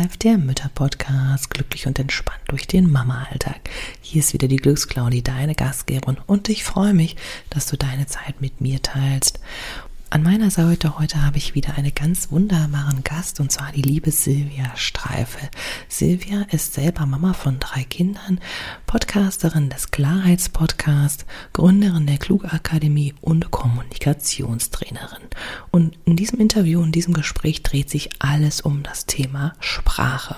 Inselreif, der Mütter-Podcast, glücklich und entspannt durch den Mama-Alltag. Hier ist wieder die Glücksclaudi, deine Gastgeberin und ich freue mich, dass du deine Zeit mit mir teilst. An meiner Seite heute habe ich wieder einen ganz wunderbaren Gast und zwar die liebe Silvia Streife. Silvia ist selber Mama von drei Kindern, Podcasterin des Klarheitspodcasts, Gründerin der Klugakademie und Kommunikationstrainerin. Und in diesem Interview, in diesem Gespräch dreht sich alles um das Thema Sprache.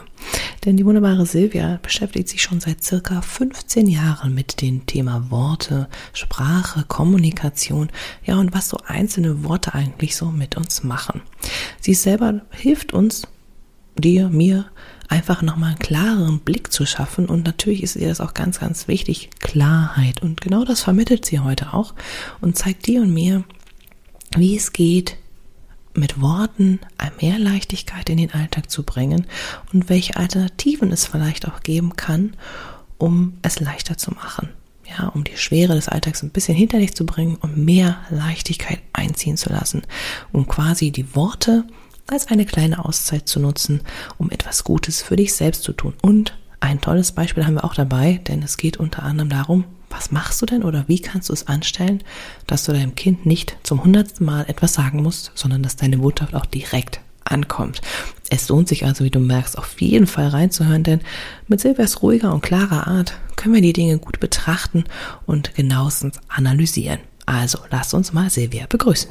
Denn die wunderbare Silvia beschäftigt sich schon seit circa 15 Jahren mit dem Thema Worte, Sprache, Kommunikation, ja und was so einzelne Worte eigentlich so mit uns machen. Sie selber hilft uns, dir, mir, einfach nochmal einen klareren Blick zu schaffen. Und natürlich ist ihr das auch ganz, ganz wichtig, Klarheit. Und genau das vermittelt sie heute auch und zeigt dir und mir, wie es geht, mit Worten mehr Leichtigkeit in den Alltag zu bringen und welche Alternativen es vielleicht auch geben kann, um es leichter zu machen. Ja, um die Schwere des Alltags ein bisschen hinter dich zu bringen und mehr Leichtigkeit einziehen zu lassen, um quasi die Worte als eine kleine Auszeit zu nutzen, um etwas Gutes für dich selbst zu tun. Und ein tolles Beispiel haben wir auch dabei, denn es geht unter anderem darum, was machst du denn oder wie kannst du es anstellen, dass du deinem Kind nicht zum hundertsten Mal etwas sagen musst, sondern dass deine Botschaft auch direkt ankommt. Es lohnt sich also, wie du merkst, auf jeden Fall reinzuhören, denn mit Silvias ruhiger und klarer Art können wir die Dinge gut betrachten und genauestens analysieren. Also lass uns mal Silvia begrüßen.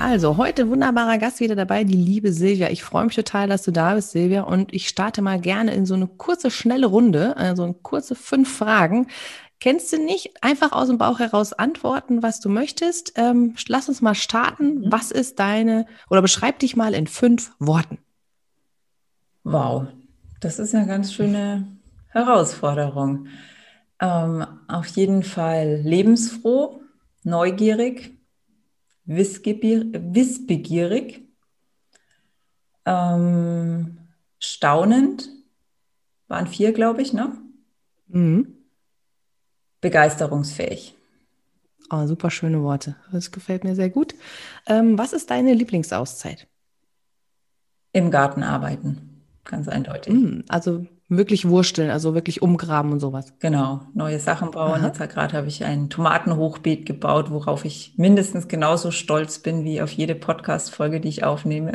also, heute wunderbarer Gast wieder dabei, die liebe Silvia. Ich freue mich total, dass du da bist, Silvia. Und ich starte mal gerne in so eine kurze, schnelle Runde, also eine kurze fünf Fragen. Kennst du nicht? Einfach aus dem Bauch heraus antworten, was du möchtest. Ähm, lass uns mal starten. Mhm. Was ist deine, oder beschreib dich mal in fünf Worten. Wow, das ist eine ganz schöne Herausforderung. Ähm, auf jeden Fall lebensfroh, neugierig, wissbegierig, ähm, staunend, waren vier, glaube ich, ne? Mhm. Begeisterungsfähig. Oh, super schöne Worte. Das gefällt mir sehr gut. Ähm, was ist deine Lieblingsauszeit? Im Garten arbeiten, ganz eindeutig. Mm, also wirklich wursteln, also wirklich umgraben und sowas. Genau, neue Sachen bauen. Aha. Jetzt gerade habe ich ein Tomatenhochbeet gebaut, worauf ich mindestens genauso stolz bin wie auf jede Podcast-Folge, die ich aufnehme.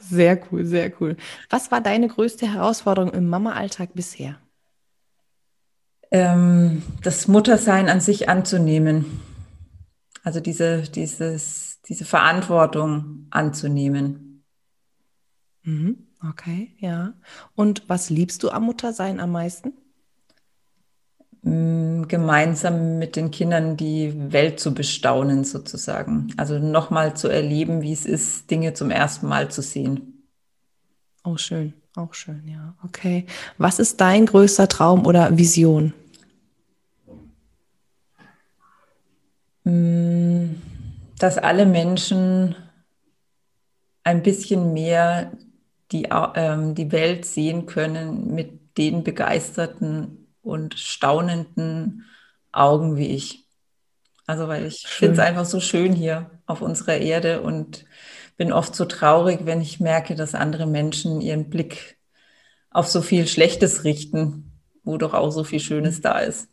Sehr cool, sehr cool. Was war deine größte Herausforderung im Mama-Alltag bisher? Ähm, das Muttersein an sich anzunehmen. Also diese, dieses, diese Verantwortung anzunehmen. Mhm. Okay, ja. Und was liebst du am Muttersein am meisten? Mm, gemeinsam mit den Kindern die Welt zu bestaunen, sozusagen. Also nochmal zu erleben, wie es ist, Dinge zum ersten Mal zu sehen. Oh, schön, auch schön, ja. Okay. Was ist dein größter Traum oder Vision? Mm, dass alle Menschen ein bisschen mehr die, ähm, die Welt sehen können mit den begeisterten und staunenden Augen wie ich. Also weil ich finde es einfach so schön hier auf unserer Erde und bin oft so traurig, wenn ich merke, dass andere Menschen ihren Blick auf so viel Schlechtes richten, wo doch auch so viel Schönes da ist.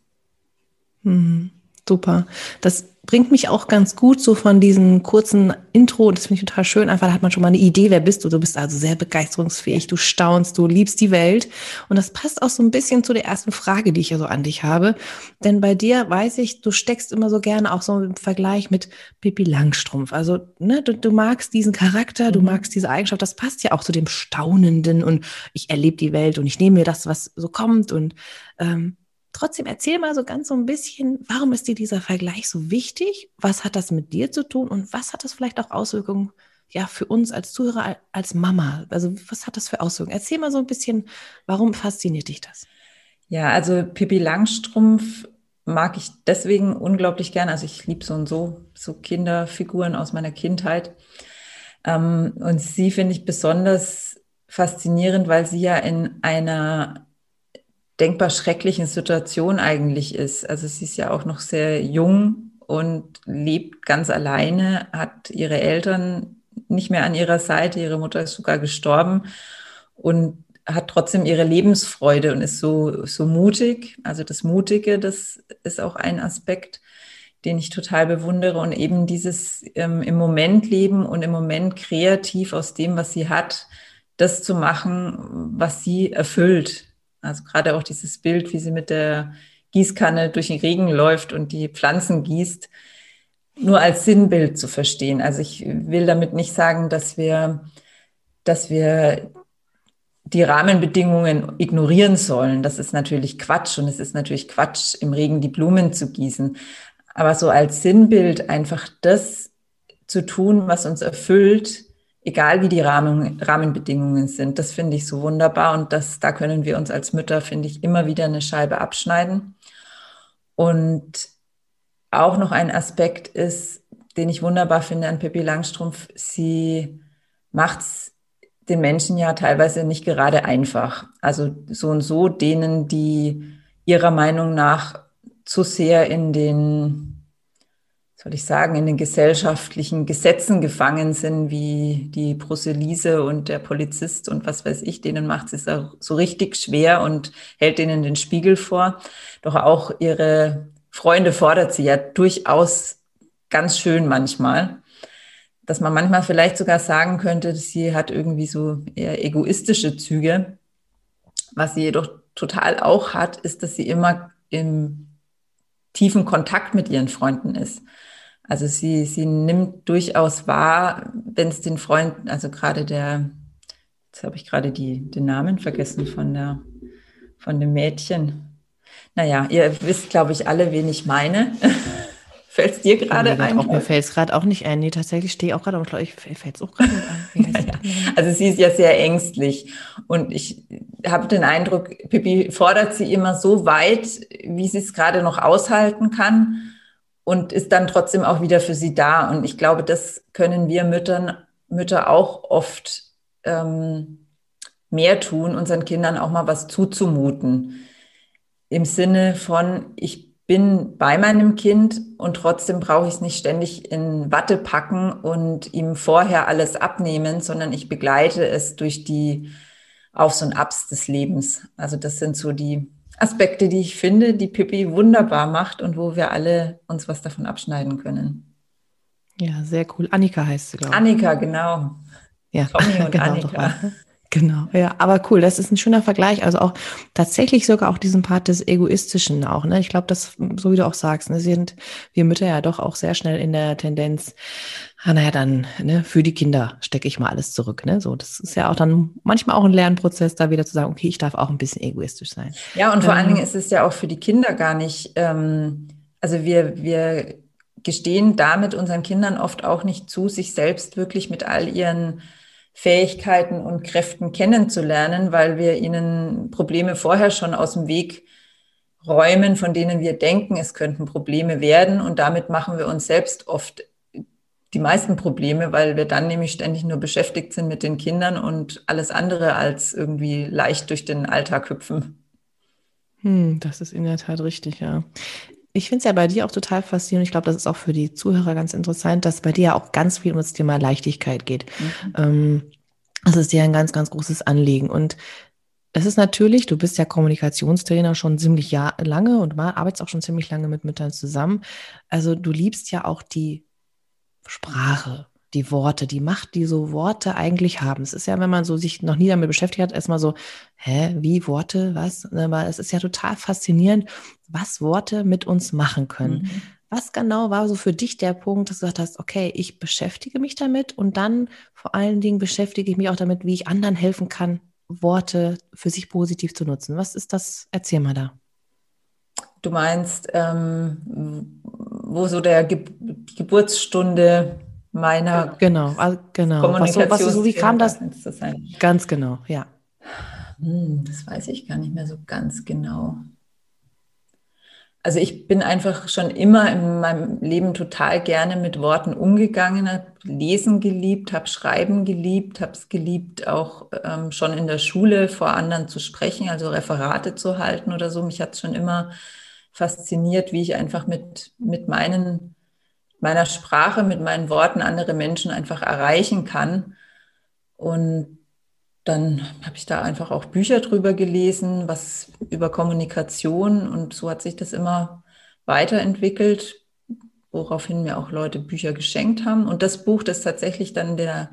Mhm. Super. Das bringt mich auch ganz gut so von diesem kurzen Intro. Das finde ich total schön. Einfach hat man schon mal eine Idee, wer bist du. Du bist also sehr begeisterungsfähig. Du staunst, du liebst die Welt. Und das passt auch so ein bisschen zu der ersten Frage, die ich ja so an dich habe. Denn bei dir weiß ich, du steckst immer so gerne auch so im Vergleich mit Pippi Langstrumpf. Also, ne, du, du magst diesen Charakter, du mhm. magst diese Eigenschaft. Das passt ja auch zu dem Staunenden und ich erlebe die Welt und ich nehme mir das, was so kommt und, ähm, Trotzdem erzähl mal so ganz so ein bisschen, warum ist dir dieser Vergleich so wichtig? Was hat das mit dir zu tun und was hat das vielleicht auch Auswirkungen ja für uns als Zuhörer, als Mama? Also was hat das für Auswirkungen? Erzähl mal so ein bisschen, warum fasziniert dich das? Ja, also Pippi Langstrumpf mag ich deswegen unglaublich gern. Also ich liebe so und so, so Kinderfiguren aus meiner Kindheit. Ähm, und sie finde ich besonders faszinierend, weil sie ja in einer denkbar schrecklichen Situation eigentlich ist. Also sie ist ja auch noch sehr jung und lebt ganz alleine, hat ihre Eltern nicht mehr an ihrer Seite, ihre Mutter ist sogar gestorben und hat trotzdem ihre Lebensfreude und ist so, so mutig. Also das Mutige, das ist auch ein Aspekt, den ich total bewundere und eben dieses ähm, im Moment leben und im Moment kreativ aus dem, was sie hat, das zu machen, was sie erfüllt. Also gerade auch dieses Bild, wie sie mit der Gießkanne durch den Regen läuft und die Pflanzen gießt, nur als Sinnbild zu verstehen. Also ich will damit nicht sagen, dass wir, dass wir die Rahmenbedingungen ignorieren sollen. Das ist natürlich Quatsch und es ist natürlich Quatsch, im Regen die Blumen zu gießen. Aber so als Sinnbild einfach das zu tun, was uns erfüllt, egal wie die Rahmen, Rahmenbedingungen sind, das finde ich so wunderbar und das, da können wir uns als Mütter, finde ich, immer wieder eine Scheibe abschneiden. Und auch noch ein Aspekt ist, den ich wunderbar finde an Pippi Langstrumpf, sie macht es den Menschen ja teilweise nicht gerade einfach. Also so und so denen, die ihrer Meinung nach zu sehr in den soll ich sagen, in den gesellschaftlichen Gesetzen gefangen sind, wie die Bruselise und der Polizist und was weiß ich, denen macht es so richtig schwer und hält ihnen den Spiegel vor. Doch auch ihre Freunde fordert sie ja durchaus ganz schön manchmal, dass man manchmal vielleicht sogar sagen könnte, sie hat irgendwie so eher egoistische Züge. Was sie jedoch total auch hat, ist, dass sie immer im tiefen Kontakt mit ihren Freunden ist. Also sie, sie nimmt durchaus wahr, wenn es den Freunden, also gerade der, jetzt habe ich gerade die, den Namen vergessen von der, von dem Mädchen. Naja, ihr wisst, glaube ich, alle, wen ich meine. fällt es dir gerade ein? Auch, mir fällt es gerade auch nicht ein. Nee, tatsächlich stehe ich auch gerade, aber ich fällt es auch gerade ein. also sie ist ja sehr ängstlich. Und ich habe den Eindruck, Pippi fordert sie immer so weit, wie sie es gerade noch aushalten kann und ist dann trotzdem auch wieder für sie da. Und ich glaube, das können wir Müttern, Mütter auch oft ähm, mehr tun, unseren Kindern auch mal was zuzumuten. Im Sinne von, ich bin bei meinem Kind und trotzdem brauche ich es nicht ständig in Watte packen und ihm vorher alles abnehmen, sondern ich begleite es durch die Aufs und Abs des Lebens. Also das sind so die Aspekte, die ich finde, die Pippi wunderbar macht und wo wir alle uns was davon abschneiden können. Ja, sehr cool. Annika heißt sie, glaube ich. Annika, genau. Ja, Tommy und genau, Annika. Genau, ja, aber cool, das ist ein schöner Vergleich. Also auch tatsächlich sogar auch diesen Part des Egoistischen auch, ne? Ich glaube, das, so wie du auch sagst, ne, sind wir Mütter ja doch auch sehr schnell in der Tendenz, ah, naja, dann, ne, für die Kinder stecke ich mal alles zurück, ne? So, das ist ja auch dann manchmal auch ein Lernprozess, da wieder zu sagen, okay, ich darf auch ein bisschen egoistisch sein. Ja, und vor ähm, allen Dingen ist es ja auch für die Kinder gar nicht, ähm, also wir, wir gestehen damit unseren Kindern oft auch nicht zu, sich selbst wirklich mit all ihren Fähigkeiten und Kräften kennenzulernen, weil wir ihnen Probleme vorher schon aus dem Weg räumen, von denen wir denken, es könnten Probleme werden. Und damit machen wir uns selbst oft die meisten Probleme, weil wir dann nämlich ständig nur beschäftigt sind mit den Kindern und alles andere als irgendwie leicht durch den Alltag hüpfen. Hm, das ist in der Tat richtig, ja. Ich finde es ja bei dir auch total faszinierend. Ich glaube, das ist auch für die Zuhörer ganz interessant, dass bei dir ja auch ganz viel um das Thema Leichtigkeit geht. Mhm. Ähm, das ist dir ein ganz, ganz großes Anliegen. Und es ist natürlich, du bist ja Kommunikationstrainer schon ziemlich lange und arbeitest auch schon ziemlich lange mit Müttern zusammen. Also du liebst ja auch die Sprache, die Worte, die Macht, die so Worte eigentlich haben. Es ist ja, wenn man so sich noch nie damit beschäftigt hat, erstmal so, hä, wie Worte, was? Aber es ist ja total faszinierend, was Worte mit uns machen können. Mhm. Was genau war so für dich der Punkt, dass du gesagt hast, okay, ich beschäftige mich damit und dann vor allen Dingen beschäftige ich mich auch damit, wie ich anderen helfen kann, Worte für sich positiv zu nutzen. Was ist das? Erzähl mal da. Du meinst, ähm, wo so der Ge Geburtsstunde meiner genau, also genau. Kommunikation. Was so, was so, wie kam das? Ganz genau, ja. Hm, das weiß ich gar nicht mehr so ganz genau. Also ich bin einfach schon immer in meinem Leben total gerne mit Worten umgegangen, habe Lesen geliebt, habe Schreiben geliebt, habe es geliebt, auch ähm, schon in der Schule vor anderen zu sprechen, also Referate zu halten oder so. Mich hat es schon immer fasziniert, wie ich einfach mit, mit meinen, meiner Sprache, mit meinen Worten andere Menschen einfach erreichen kann. Und dann habe ich da einfach auch Bücher drüber gelesen, was über Kommunikation und so hat sich das immer weiterentwickelt, woraufhin mir auch Leute Bücher geschenkt haben. Und das Buch, das tatsächlich dann der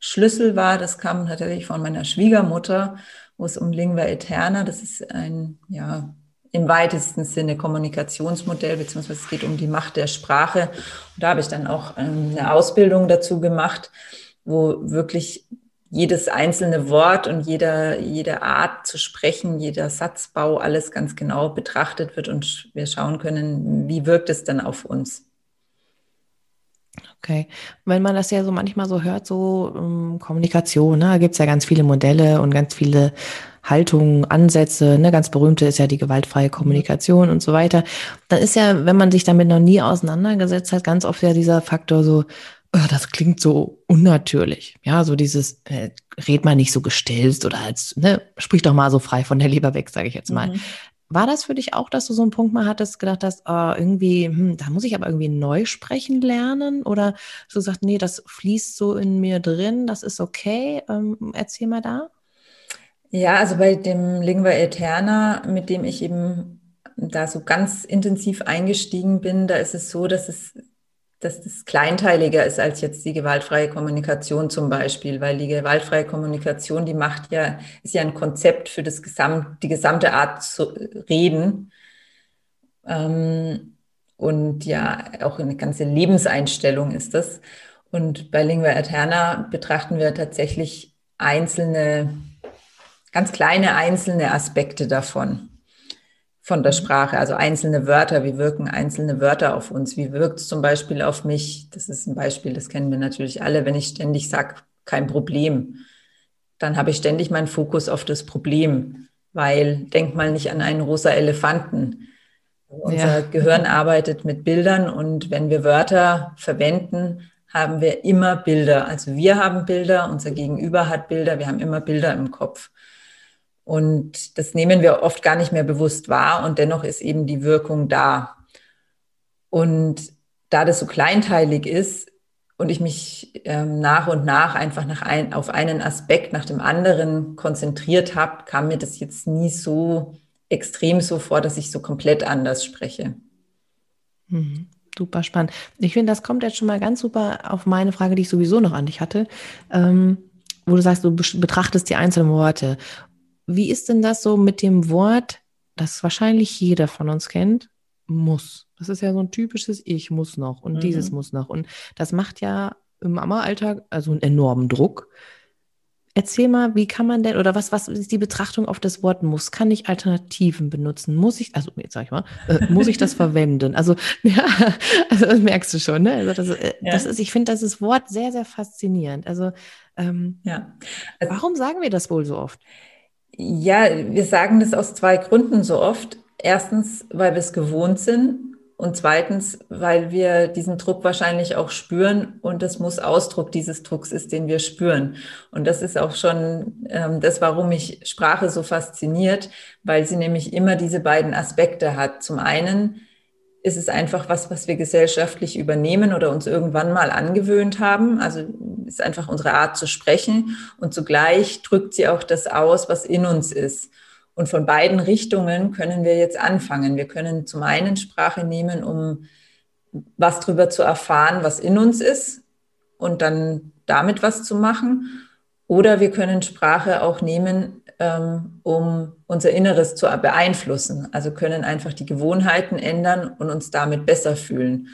Schlüssel war, das kam tatsächlich von meiner Schwiegermutter, wo es um Lingua Eterna, das ist ein, ja, im weitesten Sinne Kommunikationsmodell, beziehungsweise es geht um die Macht der Sprache. Und da habe ich dann auch ähm, eine Ausbildung dazu gemacht, wo wirklich jedes einzelne Wort und jeder, jede Art zu sprechen, jeder Satzbau, alles ganz genau betrachtet wird und wir schauen können, wie wirkt es dann auf uns. Okay, wenn man das ja so manchmal so hört, so um, ähm, Kommunikation, ne, da gibt es ja ganz viele Modelle und ganz viele Haltungen, Ansätze, ne, ganz berühmte ist ja die gewaltfreie Kommunikation und so weiter. Dann ist ja, wenn man sich damit noch nie auseinandergesetzt hat, ganz oft ja dieser Faktor so, oh, das klingt so unnatürlich. Ja, so dieses, äh, red mal nicht so gestillt oder als, ne, sprich doch mal so frei von der Leber weg, sage ich jetzt mal. Mhm. War das für dich auch, dass du so einen Punkt mal hattest, gedacht hast, oh, irgendwie, hm, da muss ich aber irgendwie neu sprechen lernen? Oder du sagst, nee, das fließt so in mir drin, das ist okay. Ähm, erzähl mal da. Ja, also bei dem Lingua Eterna, mit dem ich eben da so ganz intensiv eingestiegen bin, da ist es so, dass es dass das kleinteiliger ist als jetzt die gewaltfreie Kommunikation zum Beispiel, weil die gewaltfreie Kommunikation, die macht ja, ist ja ein Konzept für das Gesamt, die gesamte Art zu reden. Ähm, und ja, auch eine ganze Lebenseinstellung ist das. Und bei Lingua Eterna betrachten wir tatsächlich einzelne, ganz kleine einzelne Aspekte davon von der Sprache, also einzelne Wörter, wie wirken einzelne Wörter auf uns, wie wirkt es zum Beispiel auf mich, das ist ein Beispiel, das kennen wir natürlich alle, wenn ich ständig sage, kein Problem, dann habe ich ständig meinen Fokus auf das Problem, weil denk mal nicht an einen rosa Elefanten. Unser ja. Gehirn arbeitet mit Bildern und wenn wir Wörter verwenden, haben wir immer Bilder. Also wir haben Bilder, unser Gegenüber hat Bilder, wir haben immer Bilder im Kopf. Und das nehmen wir oft gar nicht mehr bewusst wahr und dennoch ist eben die Wirkung da. Und da das so kleinteilig ist und ich mich ähm, nach und nach einfach nach ein, auf einen Aspekt nach dem anderen konzentriert habe, kam mir das jetzt nie so extrem so vor, dass ich so komplett anders spreche. Mhm. Super spannend. Ich finde, das kommt jetzt schon mal ganz super auf meine Frage, die ich sowieso noch an dich hatte, ähm, wo du sagst, du betrachtest die einzelnen Worte. Wie ist denn das so mit dem Wort, das wahrscheinlich jeder von uns kennt, muss? Das ist ja so ein typisches Ich muss noch und mhm. dieses muss noch. Und das macht ja im Mama-Alltag also einen enormen Druck. Erzähl mal, wie kann man denn, oder was, was ist die Betrachtung auf das Wort muss? Kann ich Alternativen benutzen? Muss ich, also jetzt sag ich mal, äh, muss ich das verwenden? Also, ja, also das merkst du schon, ne? Also das, äh, ja. das ist, ich finde das Wort sehr, sehr faszinierend. Also, ähm, ja. Also, warum sagen wir das wohl so oft? Ja, wir sagen das aus zwei Gründen so oft. Erstens, weil wir es gewohnt sind und zweitens, weil wir diesen Druck wahrscheinlich auch spüren und es muss Ausdruck dieses Drucks ist, den wir spüren. Und das ist auch schon ähm, das, warum mich Sprache so fasziniert, weil sie nämlich immer diese beiden Aspekte hat. Zum einen ist es einfach was, was wir gesellschaftlich übernehmen oder uns irgendwann mal angewöhnt haben. Also ist einfach unsere Art zu sprechen und zugleich drückt sie auch das aus, was in uns ist. Und von beiden Richtungen können wir jetzt anfangen. Wir können zum einen Sprache nehmen, um was darüber zu erfahren, was in uns ist und dann damit was zu machen. Oder wir können Sprache auch nehmen, um unser Inneres zu beeinflussen. Also können einfach die Gewohnheiten ändern und uns damit besser fühlen.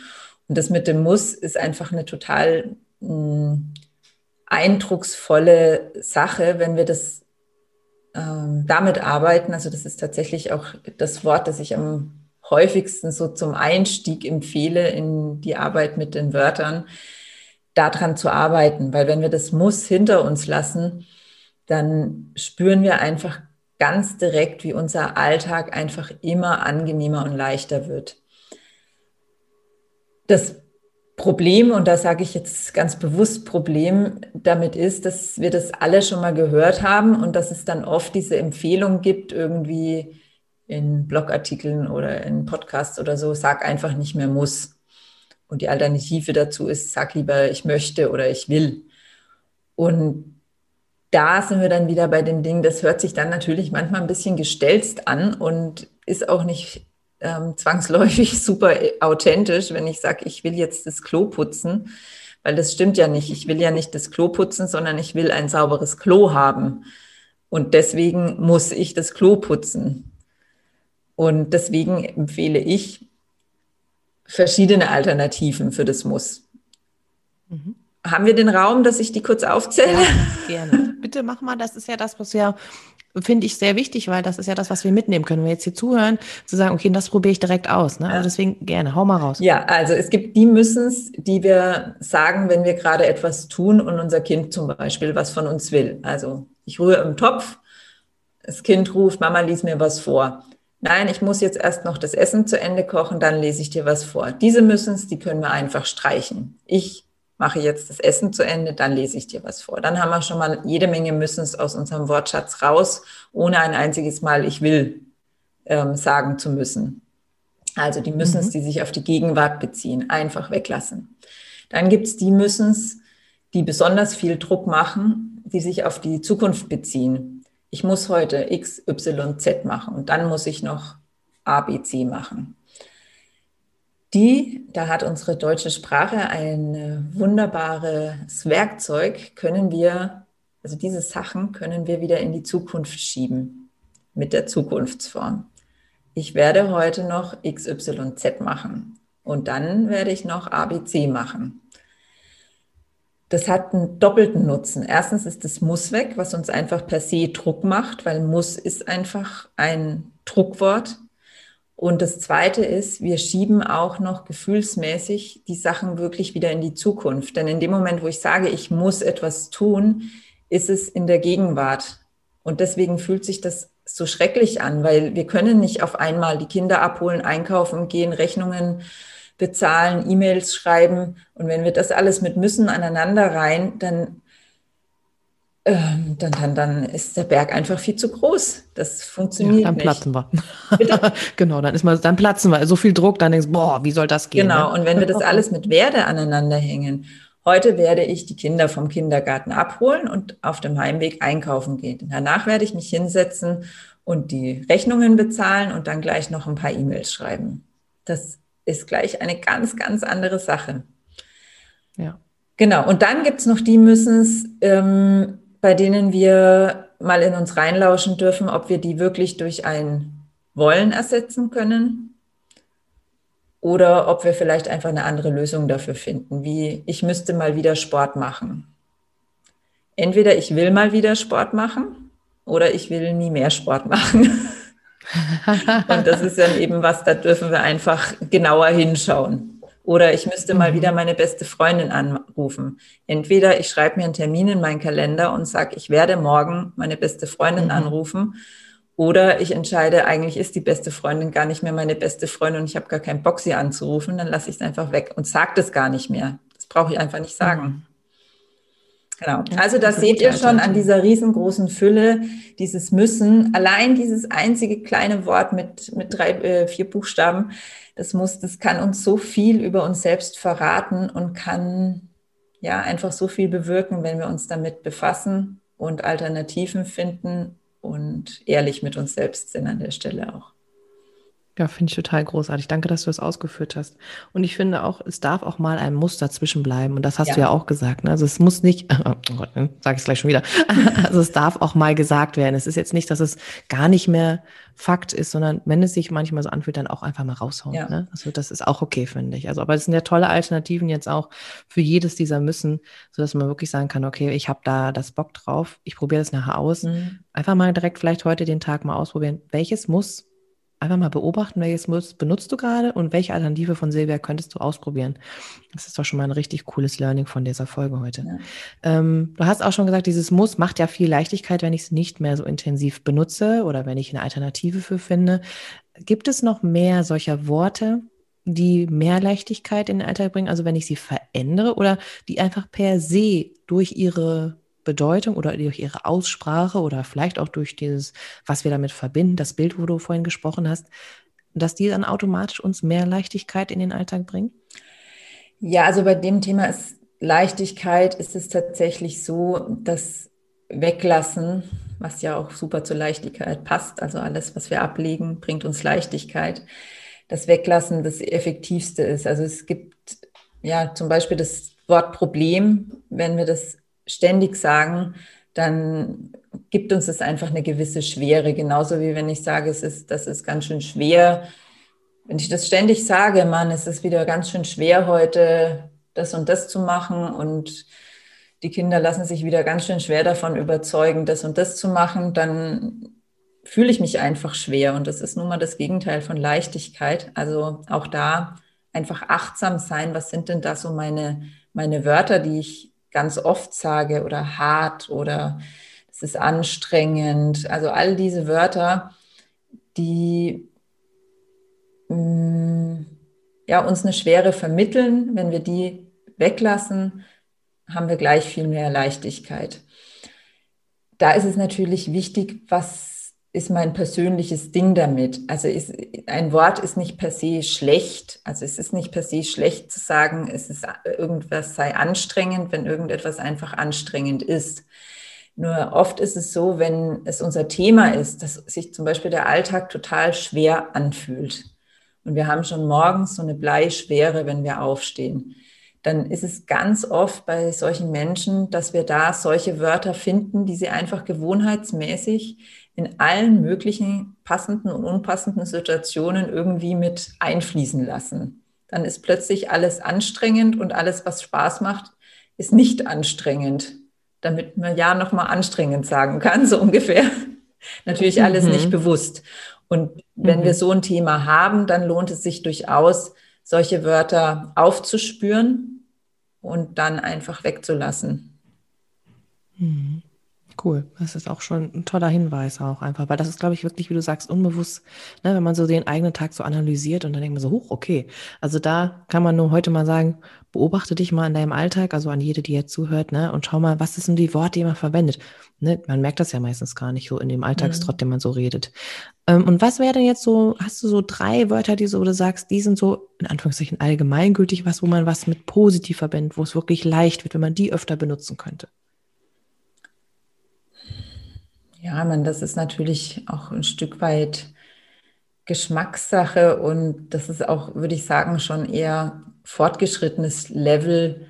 Und das mit dem Muss ist einfach eine total mh, hm, eindrucksvolle Sache, wenn wir das ähm, damit arbeiten. Also das ist tatsächlich auch das Wort, das ich am häufigsten so zum Einstieg empfehle in die Arbeit mit den Wörtern daran zu arbeiten, weil wenn wir das Muss hinter uns lassen, dann spüren wir einfach ganz direkt, wie unser Alltag einfach immer angenehmer und leichter wird. Das Problem, und da sage ich jetzt ganz bewusst Problem damit ist, dass wir das alle schon mal gehört haben und dass es dann oft diese Empfehlung gibt, irgendwie in Blogartikeln oder in Podcasts oder so, sag einfach nicht mehr muss. Und die Alternative dazu ist, sag lieber, ich möchte oder ich will. Und da sind wir dann wieder bei dem Ding, das hört sich dann natürlich manchmal ein bisschen gestelzt an und ist auch nicht ähm, zwangsläufig super authentisch, wenn ich sage, ich will jetzt das Klo putzen, weil das stimmt ja nicht. Ich will ja nicht das Klo putzen, sondern ich will ein sauberes Klo haben. Und deswegen muss ich das Klo putzen. Und deswegen empfehle ich verschiedene Alternativen für das Muss. Mhm. Haben wir den Raum, dass ich die kurz aufzähle? Ja, gerne. Bitte mach mal, das ist ja das, was ja finde ich sehr wichtig, weil das ist ja das, was wir mitnehmen können. Wenn wir jetzt hier zuhören, zu sagen, okay, das probiere ich direkt aus. Ne? Also deswegen gerne, hau mal raus. Ja, also es gibt die Müssens, die wir sagen, wenn wir gerade etwas tun und unser Kind zum Beispiel was von uns will. Also ich rühre im Topf, das Kind ruft, Mama, lies mir was vor. Nein, ich muss jetzt erst noch das Essen zu Ende kochen, dann lese ich dir was vor. Diese Müssens, die können wir einfach streichen. Ich mache jetzt das Essen zu Ende, dann lese ich dir was vor. Dann haben wir schon mal jede Menge Müssens aus unserem Wortschatz raus, ohne ein einziges Mal ich will ähm, sagen zu müssen. Also die Müssens, mhm. die sich auf die Gegenwart beziehen, einfach weglassen. Dann gibt es die Müssens, die besonders viel Druck machen, die sich auf die Zukunft beziehen. Ich muss heute X, Y, Z machen und dann muss ich noch A, B, C machen. Die, da hat unsere deutsche Sprache ein wunderbares Werkzeug, können wir, also diese Sachen können wir wieder in die Zukunft schieben mit der Zukunftsform. Ich werde heute noch XYZ machen und dann werde ich noch ABC machen. Das hat einen doppelten Nutzen. Erstens ist das Muss weg, was uns einfach per se Druck macht, weil Muss ist einfach ein Druckwort. Und das Zweite ist, wir schieben auch noch gefühlsmäßig die Sachen wirklich wieder in die Zukunft. Denn in dem Moment, wo ich sage, ich muss etwas tun, ist es in der Gegenwart. Und deswegen fühlt sich das so schrecklich an, weil wir können nicht auf einmal die Kinder abholen, einkaufen gehen, Rechnungen bezahlen, E-Mails schreiben. Und wenn wir das alles mit müssen aneinander rein, dann ähm, dann, dann, dann ist der Berg einfach viel zu groß. Das funktioniert ja, dann nicht. platzen wir. genau, dann ist man, dann platzen wir. So viel Druck, dann denkst du, boah, wie soll das gehen? Genau, ne? und wenn wir das alles mit Werde aneinander hängen. Heute werde ich die Kinder vom Kindergarten abholen und auf dem Heimweg einkaufen gehen. Danach werde ich mich hinsetzen und die Rechnungen bezahlen und dann gleich noch ein paar E-Mails schreiben. Das ist gleich eine ganz, ganz andere Sache. Ja. Genau, und dann gibt es noch die müssen ähm, bei denen wir mal in uns reinlauschen dürfen, ob wir die wirklich durch ein Wollen ersetzen können oder ob wir vielleicht einfach eine andere Lösung dafür finden, wie ich müsste mal wieder Sport machen. Entweder ich will mal wieder Sport machen oder ich will nie mehr Sport machen. Und das ist dann eben was, da dürfen wir einfach genauer hinschauen. Oder ich müsste mal wieder mhm. meine beste Freundin anrufen. Entweder ich schreibe mir einen Termin in meinen Kalender und sage, ich werde morgen meine beste Freundin mhm. anrufen. Oder ich entscheide, eigentlich ist die beste Freundin gar nicht mehr meine beste Freundin und ich habe gar keinen Bock, sie anzurufen. Dann lasse ich es einfach weg und sage das gar nicht mehr. Das brauche ich einfach nicht sagen. Mhm. Genau. Also das seht ihr schon an dieser riesengroßen Fülle, dieses Müssen. Allein dieses einzige kleine Wort mit, mit drei, äh, vier Buchstaben das muss, das kann uns so viel über uns selbst verraten und kann ja einfach so viel bewirken, wenn wir uns damit befassen und Alternativen finden und ehrlich mit uns selbst sind an der Stelle auch. Ja, finde ich total großartig. Danke, dass du das ausgeführt hast. Und ich finde auch, es darf auch mal ein Muster zwischenbleiben. Und das hast ja. du ja auch gesagt. Ne? Also es muss nicht, oh Gott, ne? sage ich es gleich schon wieder. also es darf auch mal gesagt werden. Es ist jetzt nicht, dass es gar nicht mehr Fakt ist, sondern wenn es sich manchmal so anfühlt, dann auch einfach mal raushauen. Ja. Ne? Also das ist auch okay, finde ich. Also, aber es sind ja tolle Alternativen jetzt auch für jedes dieser Müssen, sodass man wirklich sagen kann, okay, ich habe da das Bock drauf, ich probiere das nachher aus. Mhm. Einfach mal direkt vielleicht heute den Tag mal ausprobieren. Welches muss einfach mal beobachten, welches Muss benutzt du gerade und welche Alternative von Silvia könntest du ausprobieren. Das ist doch schon mal ein richtig cooles Learning von dieser Folge heute. Ja. Ähm, du hast auch schon gesagt, dieses Muss macht ja viel Leichtigkeit, wenn ich es nicht mehr so intensiv benutze oder wenn ich eine Alternative für finde. Gibt es noch mehr solcher Worte, die mehr Leichtigkeit in den Alltag bringen, also wenn ich sie verändere oder die einfach per se durch ihre Bedeutung oder durch ihre Aussprache oder vielleicht auch durch dieses, was wir damit verbinden, das Bild, wo du vorhin gesprochen hast, dass die dann automatisch uns mehr Leichtigkeit in den Alltag bringen? Ja, also bei dem Thema ist Leichtigkeit ist es tatsächlich so, dass Weglassen, was ja auch super zur Leichtigkeit passt, also alles, was wir ablegen, bringt uns Leichtigkeit. Das Weglassen das effektivste ist. Also es gibt ja zum Beispiel das Wort Problem, wenn wir das ständig sagen, dann gibt uns das einfach eine gewisse Schwere. Genauso wie wenn ich sage, es ist, das ist ganz schön schwer. Wenn ich das ständig sage, Mann, es ist wieder ganz schön schwer heute, das und das zu machen und die Kinder lassen sich wieder ganz schön schwer davon überzeugen, das und das zu machen, dann fühle ich mich einfach schwer. Und das ist nun mal das Gegenteil von Leichtigkeit. Also auch da einfach achtsam sein. Was sind denn da so meine, meine Wörter, die ich ganz oft sage oder hart oder es ist anstrengend. Also all diese Wörter, die mm, ja, uns eine Schwere vermitteln, wenn wir die weglassen, haben wir gleich viel mehr Leichtigkeit. Da ist es natürlich wichtig, was ist mein persönliches Ding damit. Also ist, ein Wort ist nicht per se schlecht. Also es ist nicht per se schlecht zu sagen, es ist irgendwas sei anstrengend, wenn irgendetwas einfach anstrengend ist. Nur oft ist es so, wenn es unser Thema ist, dass sich zum Beispiel der Alltag total schwer anfühlt. Und wir haben schon morgens so eine Bleischwere, wenn wir aufstehen. Dann ist es ganz oft bei solchen Menschen, dass wir da solche Wörter finden, die sie einfach gewohnheitsmäßig in allen möglichen passenden und unpassenden Situationen irgendwie mit einfließen lassen. Dann ist plötzlich alles anstrengend und alles, was Spaß macht, ist nicht anstrengend, damit man ja nochmal anstrengend sagen kann, so ungefähr. Natürlich alles mhm. nicht bewusst. Und wenn mhm. wir so ein Thema haben, dann lohnt es sich durchaus, solche Wörter aufzuspüren und dann einfach wegzulassen. Mhm. Cool. Das ist auch schon ein toller Hinweis auch einfach, weil das ist, glaube ich, wirklich, wie du sagst, unbewusst, ne, wenn man so den eigenen Tag so analysiert und dann denkt man so, hoch, okay. Also da kann man nur heute mal sagen, beobachte dich mal in deinem Alltag, also an jede, die jetzt zuhört, ne, und schau mal, was sind die Worte, die man verwendet. Ne, man merkt das ja meistens gar nicht so in dem Alltagstrott, mhm. den man so redet. Ähm, und was wäre denn jetzt so, hast du so drei Wörter, die so, wo du sagst, die sind so, in Anführungszeichen, allgemeingültig, was, wo man was mit positiv verbindet, wo es wirklich leicht wird, wenn man die öfter benutzen könnte? Ja, man, das ist natürlich auch ein Stück weit Geschmackssache und das ist auch, würde ich sagen, schon eher fortgeschrittenes Level,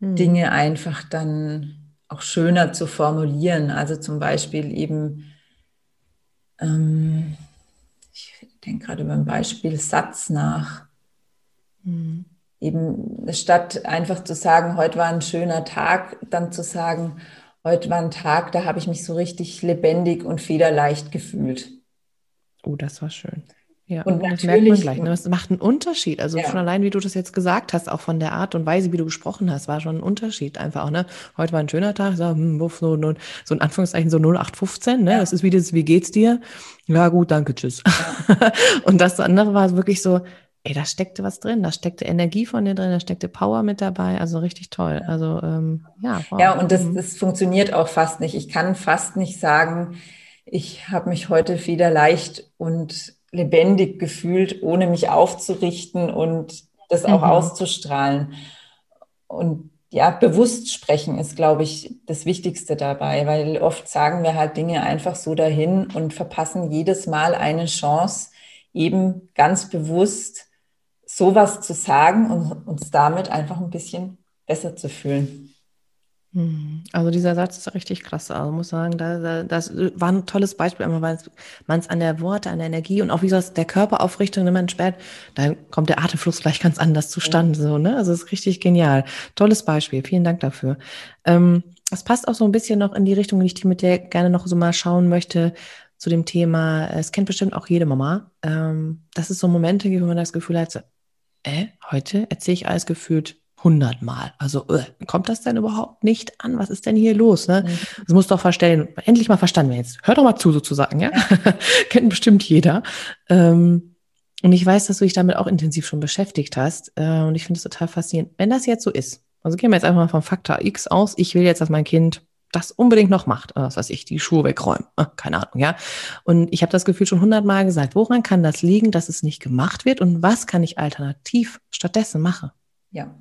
hm. Dinge einfach dann auch schöner zu formulieren. Also zum Beispiel eben, ähm, ich denke gerade über ein Beispiel Satz nach. Hm. Eben statt einfach zu sagen, heute war ein schöner Tag, dann zu sagen, Heute war ein Tag, da habe ich mich so richtig lebendig und federleicht gefühlt. Oh, das war schön. Ja, und das merkt man gleich. Ne? Das macht einen Unterschied. Also ja. schon allein, wie du das jetzt gesagt hast, auch von der Art und Weise, wie du gesprochen hast, war schon ein Unterschied einfach auch. Ne? Heute war ein schöner Tag, so, hm, so, so, so in Anführungszeichen so 0815. Ne? Ja. Das ist wie das, wie geht's dir? Ja gut, danke, tschüss. Ja. und das andere war wirklich so, ey, da steckte was drin, da steckte Energie von dir drin, da steckte Power mit dabei, also richtig toll. Also ähm, ja. Wow. Ja, und das, mhm. das funktioniert auch fast nicht. Ich kann fast nicht sagen, ich habe mich heute wieder leicht und lebendig gefühlt, ohne mich aufzurichten und das auch mhm. auszustrahlen. Und ja, bewusst sprechen ist, glaube ich, das Wichtigste dabei, weil oft sagen wir halt Dinge einfach so dahin und verpassen jedes Mal eine Chance, eben ganz bewusst sowas zu sagen und uns damit einfach ein bisschen besser zu fühlen. Hm. Also dieser Satz ist richtig klasse. Also muss sagen, da, das war ein tolles Beispiel, weil man es an der Worte, an der Energie und auch wie gesagt, der Körperaufrichtung, wenn man sperrt, dann kommt der Atemfluss gleich ganz anders zustande. So, ne? Also es ist richtig genial. Tolles Beispiel. Vielen Dank dafür. Ähm, es passt auch so ein bisschen noch in die Richtung, die ich mit dir gerne noch so mal schauen möchte. zu dem Thema, es kennt bestimmt auch jede Mama, ähm, dass es so Momente wo man das Gefühl hat, äh, heute erzähle ich alles gefühlt hundertmal. Also äh, kommt das denn überhaupt nicht an? Was ist denn hier los? Ne? Mhm. Das muss doch verstellen, endlich mal verstanden werden. Jetzt hör doch mal zu sozusagen, ja? Kennt bestimmt jeder. Ähm, und ich weiß, dass du dich damit auch intensiv schon beschäftigt hast. Äh, und ich finde es total faszinierend. Wenn das jetzt so ist, also gehen wir jetzt einfach mal vom Faktor X aus. Ich will jetzt, dass mein Kind das unbedingt noch macht, was weiß ich, die Schuhe wegräumen, ah, keine Ahnung, ja. Und ich habe das Gefühl schon hundertmal gesagt, woran kann das liegen, dass es nicht gemacht wird und was kann ich alternativ stattdessen machen? Ja.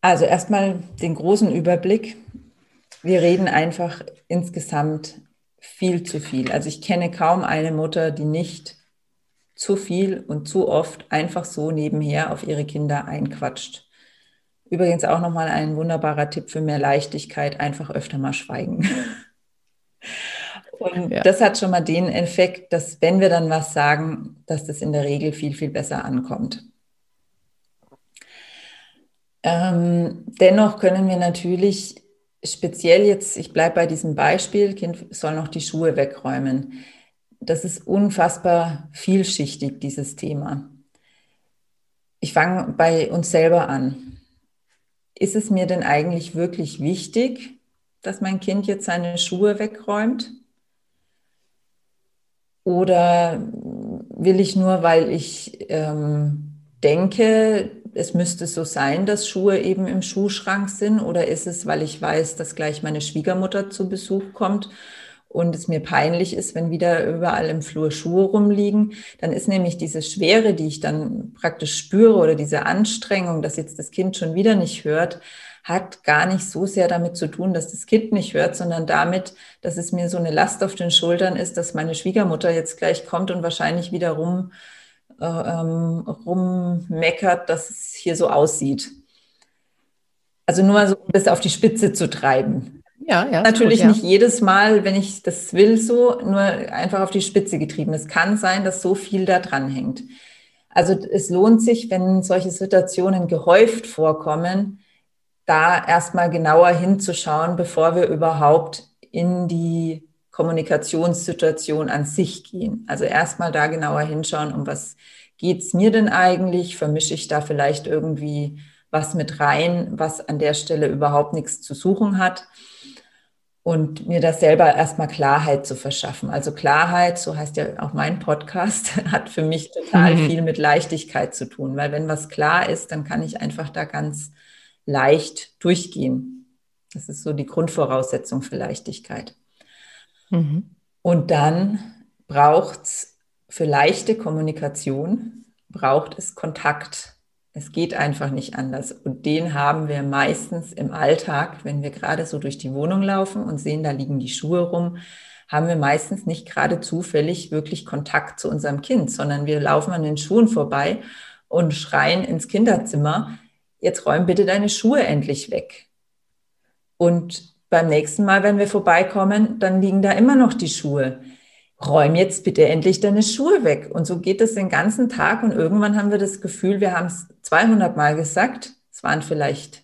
Also erstmal den großen Überblick. Wir reden einfach insgesamt viel zu viel. Also ich kenne kaum eine Mutter, die nicht zu viel und zu oft einfach so nebenher auf ihre Kinder einquatscht. Übrigens auch nochmal ein wunderbarer Tipp für mehr Leichtigkeit, einfach öfter mal schweigen. Und ja. das hat schon mal den Effekt, dass wenn wir dann was sagen, dass das in der Regel viel, viel besser ankommt. Ähm, dennoch können wir natürlich speziell jetzt, ich bleibe bei diesem Beispiel, Kind soll noch die Schuhe wegräumen das ist unfassbar vielschichtig, dieses Thema. Ich fange bei uns selber an. Ist es mir denn eigentlich wirklich wichtig, dass mein Kind jetzt seine Schuhe wegräumt? Oder will ich nur, weil ich ähm, denke, es müsste so sein, dass Schuhe eben im Schuhschrank sind? Oder ist es, weil ich weiß, dass gleich meine Schwiegermutter zu Besuch kommt und es mir peinlich ist, wenn wieder überall im Flur Schuhe rumliegen, dann ist nämlich diese Schwere, die ich dann praktisch spüre oder diese Anstrengung, dass jetzt das Kind schon wieder nicht hört, hat gar nicht so sehr damit zu tun, dass das Kind nicht hört, sondern damit, dass es mir so eine Last auf den Schultern ist, dass meine Schwiegermutter jetzt gleich kommt und wahrscheinlich wieder rum, äh, ähm, rummeckert, dass es hier so aussieht. Also nur so, um das auf die Spitze zu treiben. Ja, ja. Natürlich gut, ja. nicht jedes Mal, wenn ich das will, so, nur einfach auf die Spitze getrieben. Es kann sein, dass so viel da dran hängt. Also es lohnt sich, wenn solche Situationen gehäuft vorkommen, da erstmal genauer hinzuschauen, bevor wir überhaupt in die Kommunikationssituation an sich gehen. Also erstmal da genauer hinschauen, um was geht's mir denn eigentlich? Vermische ich da vielleicht irgendwie was mit rein, was an der Stelle überhaupt nichts zu suchen hat? Und mir das selber erstmal Klarheit zu verschaffen. Also Klarheit, so heißt ja auch mein Podcast, hat für mich total mhm. viel mit Leichtigkeit zu tun, weil wenn was klar ist, dann kann ich einfach da ganz leicht durchgehen. Das ist so die Grundvoraussetzung für Leichtigkeit. Mhm. Und dann braucht es für leichte Kommunikation, braucht es Kontakt es geht einfach nicht anders. Und den haben wir meistens im Alltag, wenn wir gerade so durch die Wohnung laufen und sehen, da liegen die Schuhe rum, haben wir meistens nicht gerade zufällig wirklich Kontakt zu unserem Kind, sondern wir laufen an den Schuhen vorbei und schreien ins Kinderzimmer, jetzt räum bitte deine Schuhe endlich weg. Und beim nächsten Mal, wenn wir vorbeikommen, dann liegen da immer noch die Schuhe räum jetzt bitte endlich deine Schuhe weg. Und so geht es den ganzen Tag und irgendwann haben wir das Gefühl, wir haben es 200 Mal gesagt. Es waren vielleicht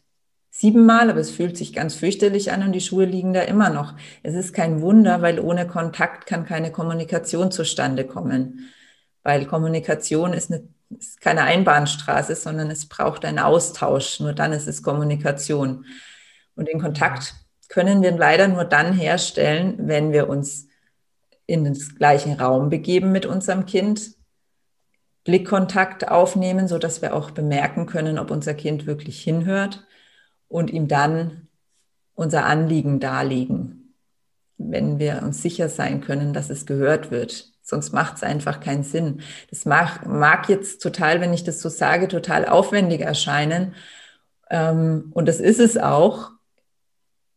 sieben Mal, aber es fühlt sich ganz fürchterlich an und die Schuhe liegen da immer noch. Es ist kein Wunder, weil ohne Kontakt kann keine Kommunikation zustande kommen. Weil Kommunikation ist, eine, ist keine Einbahnstraße, sondern es braucht einen Austausch. Nur dann ist es Kommunikation. Und den Kontakt können wir leider nur dann herstellen, wenn wir uns in den gleichen Raum begeben mit unserem Kind, Blickkontakt aufnehmen, so dass wir auch bemerken können, ob unser Kind wirklich hinhört und ihm dann unser Anliegen darlegen, wenn wir uns sicher sein können, dass es gehört wird. Sonst macht es einfach keinen Sinn. Das mag, mag jetzt total, wenn ich das so sage, total aufwendig erscheinen. Ähm, und das ist es auch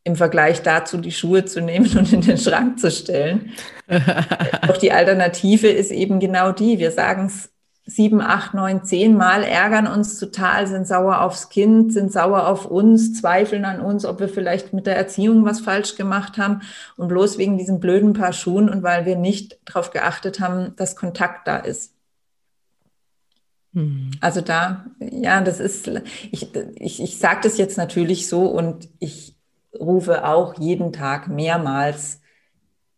im Vergleich dazu die Schuhe zu nehmen und in den Schrank zu stellen. Doch die Alternative ist eben genau die. Wir sagen es sieben, acht, neun, zehn Mal, ärgern uns total, sind sauer aufs Kind, sind sauer auf uns, zweifeln an uns, ob wir vielleicht mit der Erziehung was falsch gemacht haben und bloß wegen diesen blöden Paar Schuhen und weil wir nicht darauf geachtet haben, dass Kontakt da ist. Hm. Also da, ja, das ist, ich, ich, ich sage das jetzt natürlich so und ich rufe auch jeden Tag mehrmals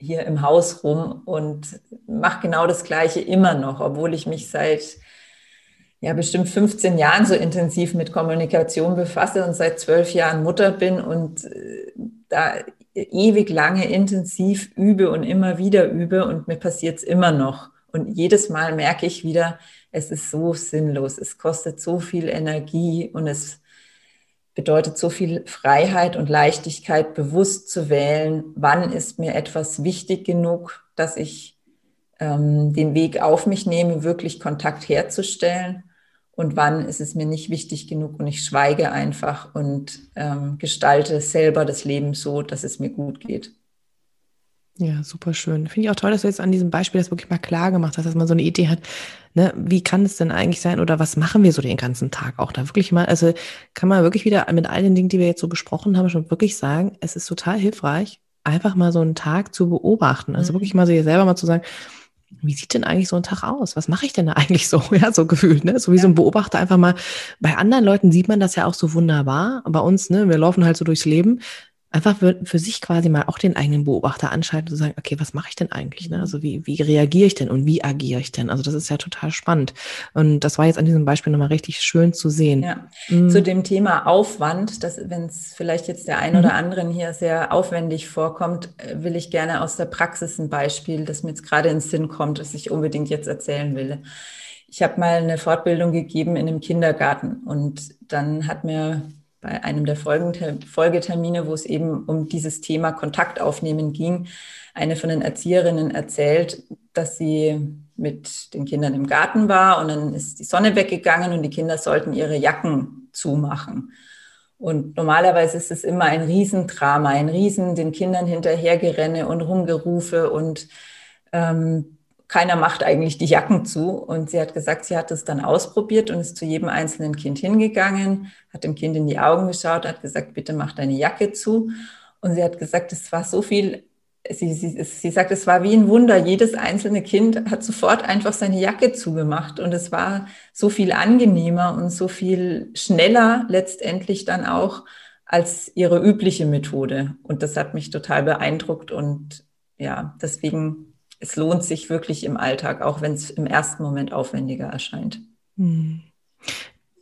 hier im Haus rum und mache genau das Gleiche immer noch, obwohl ich mich seit ja bestimmt 15 Jahren so intensiv mit Kommunikation befasse und seit zwölf Jahren Mutter bin und äh, da ewig lange intensiv übe und immer wieder übe und mir passiert es immer noch. Und jedes Mal merke ich wieder, es ist so sinnlos, es kostet so viel Energie und es bedeutet so viel Freiheit und Leichtigkeit, bewusst zu wählen, wann ist mir etwas wichtig genug, dass ich ähm, den Weg auf mich nehme, wirklich Kontakt herzustellen und wann ist es mir nicht wichtig genug und ich schweige einfach und ähm, gestalte selber das Leben so, dass es mir gut geht. Ja, super schön. Finde ich auch toll, dass du jetzt an diesem Beispiel das wirklich mal klar gemacht hast, dass man so eine Idee hat, ne, wie kann es denn eigentlich sein oder was machen wir so den ganzen Tag auch da wirklich mal, also kann man wirklich wieder mit all den Dingen, die wir jetzt so besprochen haben, schon wirklich sagen, es ist total hilfreich, einfach mal so einen Tag zu beobachten. Also mhm. wirklich mal so hier selber mal zu sagen, wie sieht denn eigentlich so ein Tag aus? Was mache ich denn da eigentlich so? Ja, so gefühlt, ne? So wie ja. so ein Beobachter einfach mal. Bei anderen Leuten sieht man das ja auch so wunderbar. Bei uns, ne, wir laufen halt so durchs Leben einfach für, für sich quasi mal auch den eigenen Beobachter anschalten zu sagen, okay, was mache ich denn eigentlich? Ne? Also wie, wie reagiere ich denn und wie agiere ich denn? Also das ist ja total spannend. Und das war jetzt an diesem Beispiel nochmal richtig schön zu sehen. Ja. Mhm. Zu dem Thema Aufwand, wenn es vielleicht jetzt der ein oder mhm. anderen hier sehr aufwendig vorkommt, äh, will ich gerne aus der Praxis ein Beispiel, das mir jetzt gerade ins Sinn kommt, das ich unbedingt jetzt erzählen will. Ich habe mal eine Fortbildung gegeben in einem Kindergarten und dann hat mir bei einem der Folgetermine, wo es eben um dieses Thema Kontakt aufnehmen ging, eine von den Erzieherinnen erzählt, dass sie mit den Kindern im Garten war und dann ist die Sonne weggegangen und die Kinder sollten ihre Jacken zumachen. Und normalerweise ist es immer ein Riesendrama, ein Riesen den Kindern hinterhergerenne und Rumgerufe und ähm, keiner macht eigentlich die Jacken zu. Und sie hat gesagt, sie hat es dann ausprobiert und ist zu jedem einzelnen Kind hingegangen, hat dem Kind in die Augen geschaut, hat gesagt, bitte mach deine Jacke zu. Und sie hat gesagt, es war so viel, sie, sie, sie sagt, es war wie ein Wunder. Jedes einzelne Kind hat sofort einfach seine Jacke zugemacht. Und es war so viel angenehmer und so viel schneller letztendlich dann auch als ihre übliche Methode. Und das hat mich total beeindruckt. Und ja, deswegen es lohnt sich wirklich im Alltag, auch wenn es im ersten Moment aufwendiger erscheint. Hm.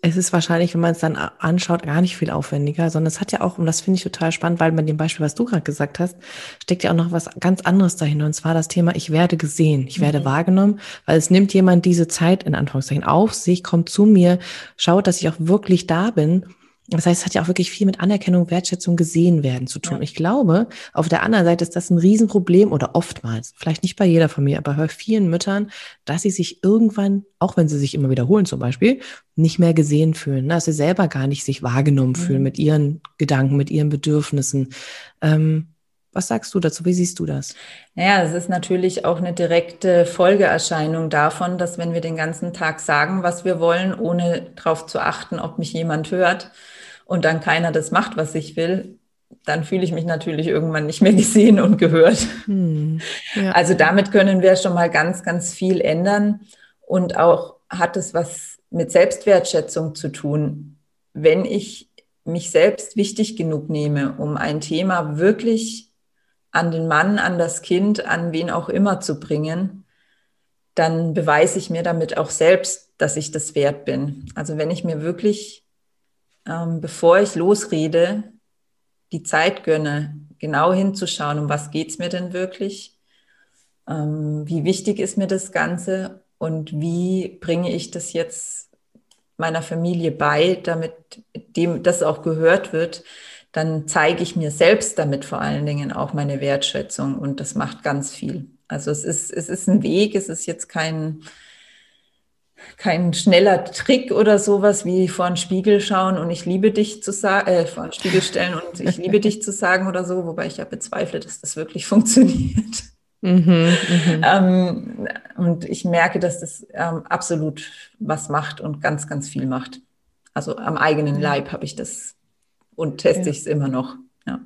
Es ist wahrscheinlich, wenn man es dann anschaut, gar nicht viel aufwendiger, sondern es hat ja auch, und das finde ich total spannend, weil bei dem Beispiel, was du gerade gesagt hast, steckt ja auch noch was ganz anderes dahinter. Und zwar das Thema, ich werde gesehen, ich werde mhm. wahrgenommen, weil es nimmt jemand diese Zeit, in Anführungszeichen, auf sich, kommt zu mir, schaut, dass ich auch wirklich da bin das heißt, es hat ja auch wirklich viel mit Anerkennung, Wertschätzung, gesehen werden zu tun. Ja. Ich glaube, auf der anderen Seite ist das ein Riesenproblem oder oftmals, vielleicht nicht bei jeder Familie, aber bei vielen Müttern, dass sie sich irgendwann, auch wenn sie sich immer wiederholen zum Beispiel, nicht mehr gesehen fühlen, ne? dass sie selber gar nicht sich wahrgenommen mhm. fühlen mit ihren Gedanken, mit ihren Bedürfnissen. Ähm, was sagst du dazu? Wie siehst du das? Naja, es ist natürlich auch eine direkte Folgeerscheinung davon, dass wenn wir den ganzen Tag sagen, was wir wollen, ohne darauf zu achten, ob mich jemand hört, und dann keiner das macht, was ich will, dann fühle ich mich natürlich irgendwann nicht mehr gesehen und gehört. Hm, ja. Also damit können wir schon mal ganz, ganz viel ändern. Und auch hat es was mit Selbstwertschätzung zu tun. Wenn ich mich selbst wichtig genug nehme, um ein Thema wirklich an den Mann, an das Kind, an wen auch immer zu bringen, dann beweise ich mir damit auch selbst, dass ich das wert bin. Also wenn ich mir wirklich ähm, bevor ich losrede, die Zeit gönne, genau hinzuschauen, um was geht es mir denn wirklich, ähm, wie wichtig ist mir das Ganze und wie bringe ich das jetzt meiner Familie bei, damit dem das auch gehört wird, dann zeige ich mir selbst damit vor allen Dingen auch meine Wertschätzung und das macht ganz viel. Also es ist, es ist ein Weg, es ist jetzt kein, kein schneller Trick oder sowas wie vor den Spiegel schauen und ich liebe dich zu sagen, äh, vor den Spiegel stellen und ich liebe dich zu sagen oder so, wobei ich ja bezweifle, dass das wirklich funktioniert. Mhm, mhm. ähm, und ich merke, dass das ähm, absolut was macht und ganz, ganz viel macht. Also am eigenen Leib habe ich das und teste ja. ich es immer noch. Ja.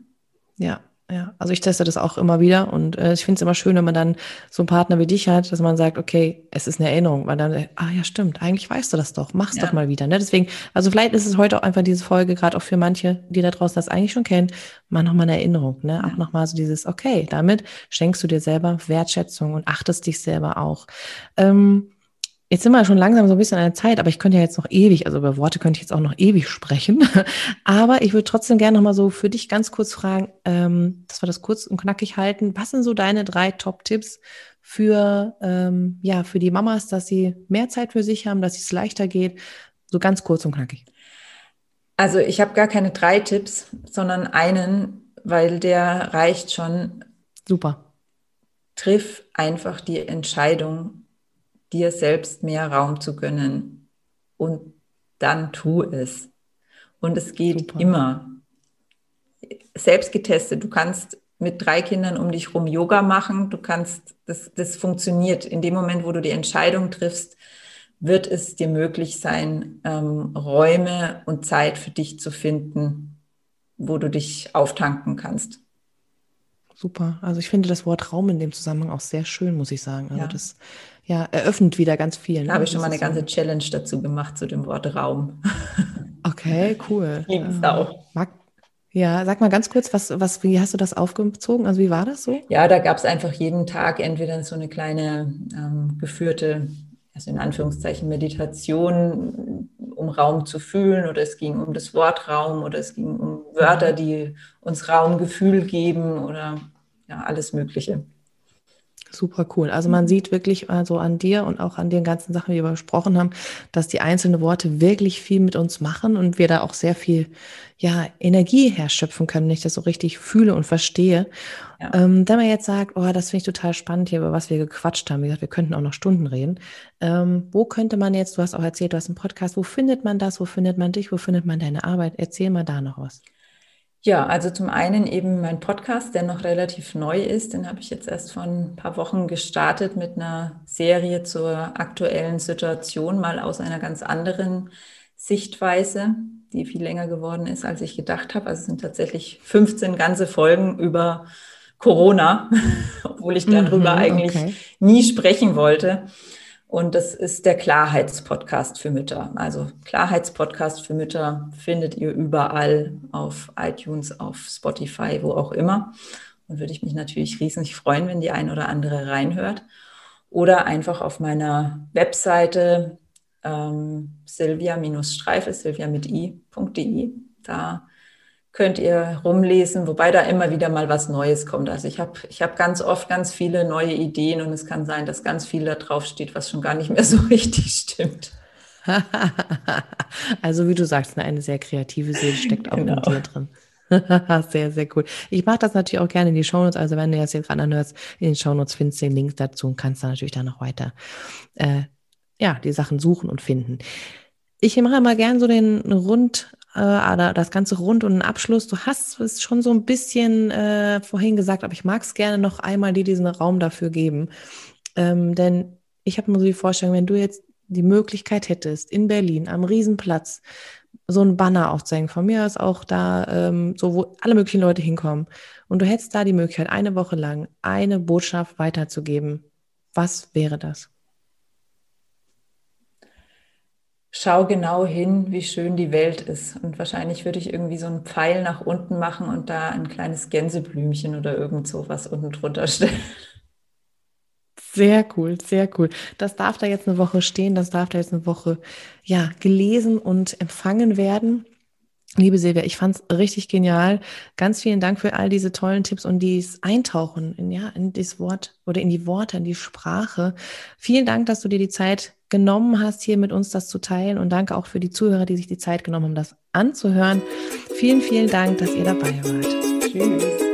Ja, ja. Also ich teste das auch immer wieder und äh, ich finde es immer schön, wenn man dann so einen Partner wie dich hat, dass man sagt, okay, es ist eine Erinnerung, weil dann, ah ja, stimmt, eigentlich weißt du das doch, mach's ja. doch mal wieder. Ne? Deswegen, also vielleicht ist es heute auch einfach diese Folge, gerade auch für manche, die da draußen das eigentlich schon kennen, mal nochmal eine Erinnerung, ne? Ja. Auch nochmal so dieses, okay, damit schenkst du dir selber Wertschätzung und achtest dich selber auch. Ähm, Jetzt sind wir schon langsam so ein bisschen an der Zeit, aber ich könnte ja jetzt noch ewig, also über Worte könnte ich jetzt auch noch ewig sprechen. aber ich würde trotzdem gerne nochmal so für dich ganz kurz fragen, ähm, dass wir das kurz und knackig halten. Was sind so deine drei Top-Tipps für, ähm, ja, für die Mamas, dass sie mehr Zeit für sich haben, dass es leichter geht? So ganz kurz und knackig. Also ich habe gar keine drei Tipps, sondern einen, weil der reicht schon. Super. Triff einfach die Entscheidung, dir selbst mehr Raum zu gönnen. Und dann tu es. Und es geht Super. immer. Selbst getestet. Du kannst mit drei Kindern um dich rum Yoga machen. Du kannst, das, das funktioniert. In dem Moment, wo du die Entscheidung triffst, wird es dir möglich sein, ähm, Räume und Zeit für dich zu finden, wo du dich auftanken kannst. Super. Also ich finde das Wort Raum in dem Zusammenhang auch sehr schön, muss ich sagen. Also ja. das ja, eröffnet wieder ganz viel. Ne? Da habe ich schon mal eine ganze so. Challenge dazu gemacht zu dem Wort Raum. Okay, cool. Lieb's ja. auch. Mag, ja, sag mal ganz kurz, was, was, wie hast du das aufgezogen? Also wie war das so? Ja, da gab es einfach jeden Tag entweder so eine kleine ähm, geführte, also in Anführungszeichen Meditation, um Raum zu fühlen, oder es ging um das Wort Raum, oder es ging um Wörter, die uns Raumgefühl geben, oder ja, alles Mögliche. Super cool. Also man sieht wirklich also an dir und auch an den ganzen Sachen, die wir besprochen haben, dass die einzelnen Worte wirklich viel mit uns machen und wir da auch sehr viel ja, Energie herschöpfen können, wenn ich das so richtig fühle und verstehe. Ja. Ähm, wenn man jetzt sagt, oh, das finde ich total spannend hier, über was wir gequatscht haben, wie gesagt, wir könnten auch noch Stunden reden. Ähm, wo könnte man jetzt, du hast auch erzählt, du hast einen Podcast, wo findet man das, wo findet man dich, wo findet man deine Arbeit? Erzähl mal da noch was. Ja, also zum einen eben mein Podcast, der noch relativ neu ist. Den habe ich jetzt erst vor ein paar Wochen gestartet mit einer Serie zur aktuellen Situation, mal aus einer ganz anderen Sichtweise, die viel länger geworden ist, als ich gedacht habe. Also es sind tatsächlich 15 ganze Folgen über Corona, obwohl ich darüber mhm, eigentlich okay. nie sprechen wollte. Und das ist der Klarheitspodcast für Mütter. Also Klarheitspodcast für Mütter findet ihr überall auf iTunes, auf Spotify, wo auch immer. Und würde ich mich natürlich riesig freuen, wenn die ein oder andere reinhört. Oder einfach auf meiner Webseite ähm, silvia-streife, silvia mit i.de. Da könnt ihr rumlesen, wobei da immer wieder mal was Neues kommt. Also ich habe ich hab ganz oft ganz viele neue Ideen und es kann sein, dass ganz viel da drauf steht, was schon gar nicht mehr so richtig stimmt. also wie du sagst, eine sehr kreative Seele steckt auch genau. in dir drin. sehr, sehr cool. Ich mache das natürlich auch gerne in die Shownotes. Also wenn du jetzt hier gerade anhörst, in den Shownotes findest du den Link dazu und kannst dann natürlich dann noch weiter äh, ja, die Sachen suchen und finden. Ich mache immer gern so den Rund, äh, das Ganze rund und einen Abschluss. Du hast es schon so ein bisschen äh, vorhin gesagt, aber ich mag es gerne noch einmal dir diesen Raum dafür geben. Ähm, denn ich habe mir so die Vorstellung, wenn du jetzt die Möglichkeit hättest, in Berlin am Riesenplatz so ein Banner aufzuhängen, von mir aus auch da, ähm, so wo alle möglichen Leute hinkommen, und du hättest da die Möglichkeit, eine Woche lang eine Botschaft weiterzugeben, was wäre das? Schau genau hin, wie schön die Welt ist. Und wahrscheinlich würde ich irgendwie so einen Pfeil nach unten machen und da ein kleines Gänseblümchen oder irgend so was unten drunter stellen. Sehr cool, sehr cool. Das darf da jetzt eine Woche stehen, das darf da jetzt eine Woche ja gelesen und empfangen werden. Liebe Silvia, ich fand es richtig genial. Ganz vielen Dank für all diese tollen Tipps und dieses Eintauchen in, ja, in das Wort oder in die Worte, in die Sprache. Vielen Dank, dass du dir die Zeit genommen hast, hier mit uns das zu teilen. Und danke auch für die Zuhörer, die sich die Zeit genommen haben, das anzuhören. Vielen, vielen Dank, dass ihr dabei wart. Tschüss.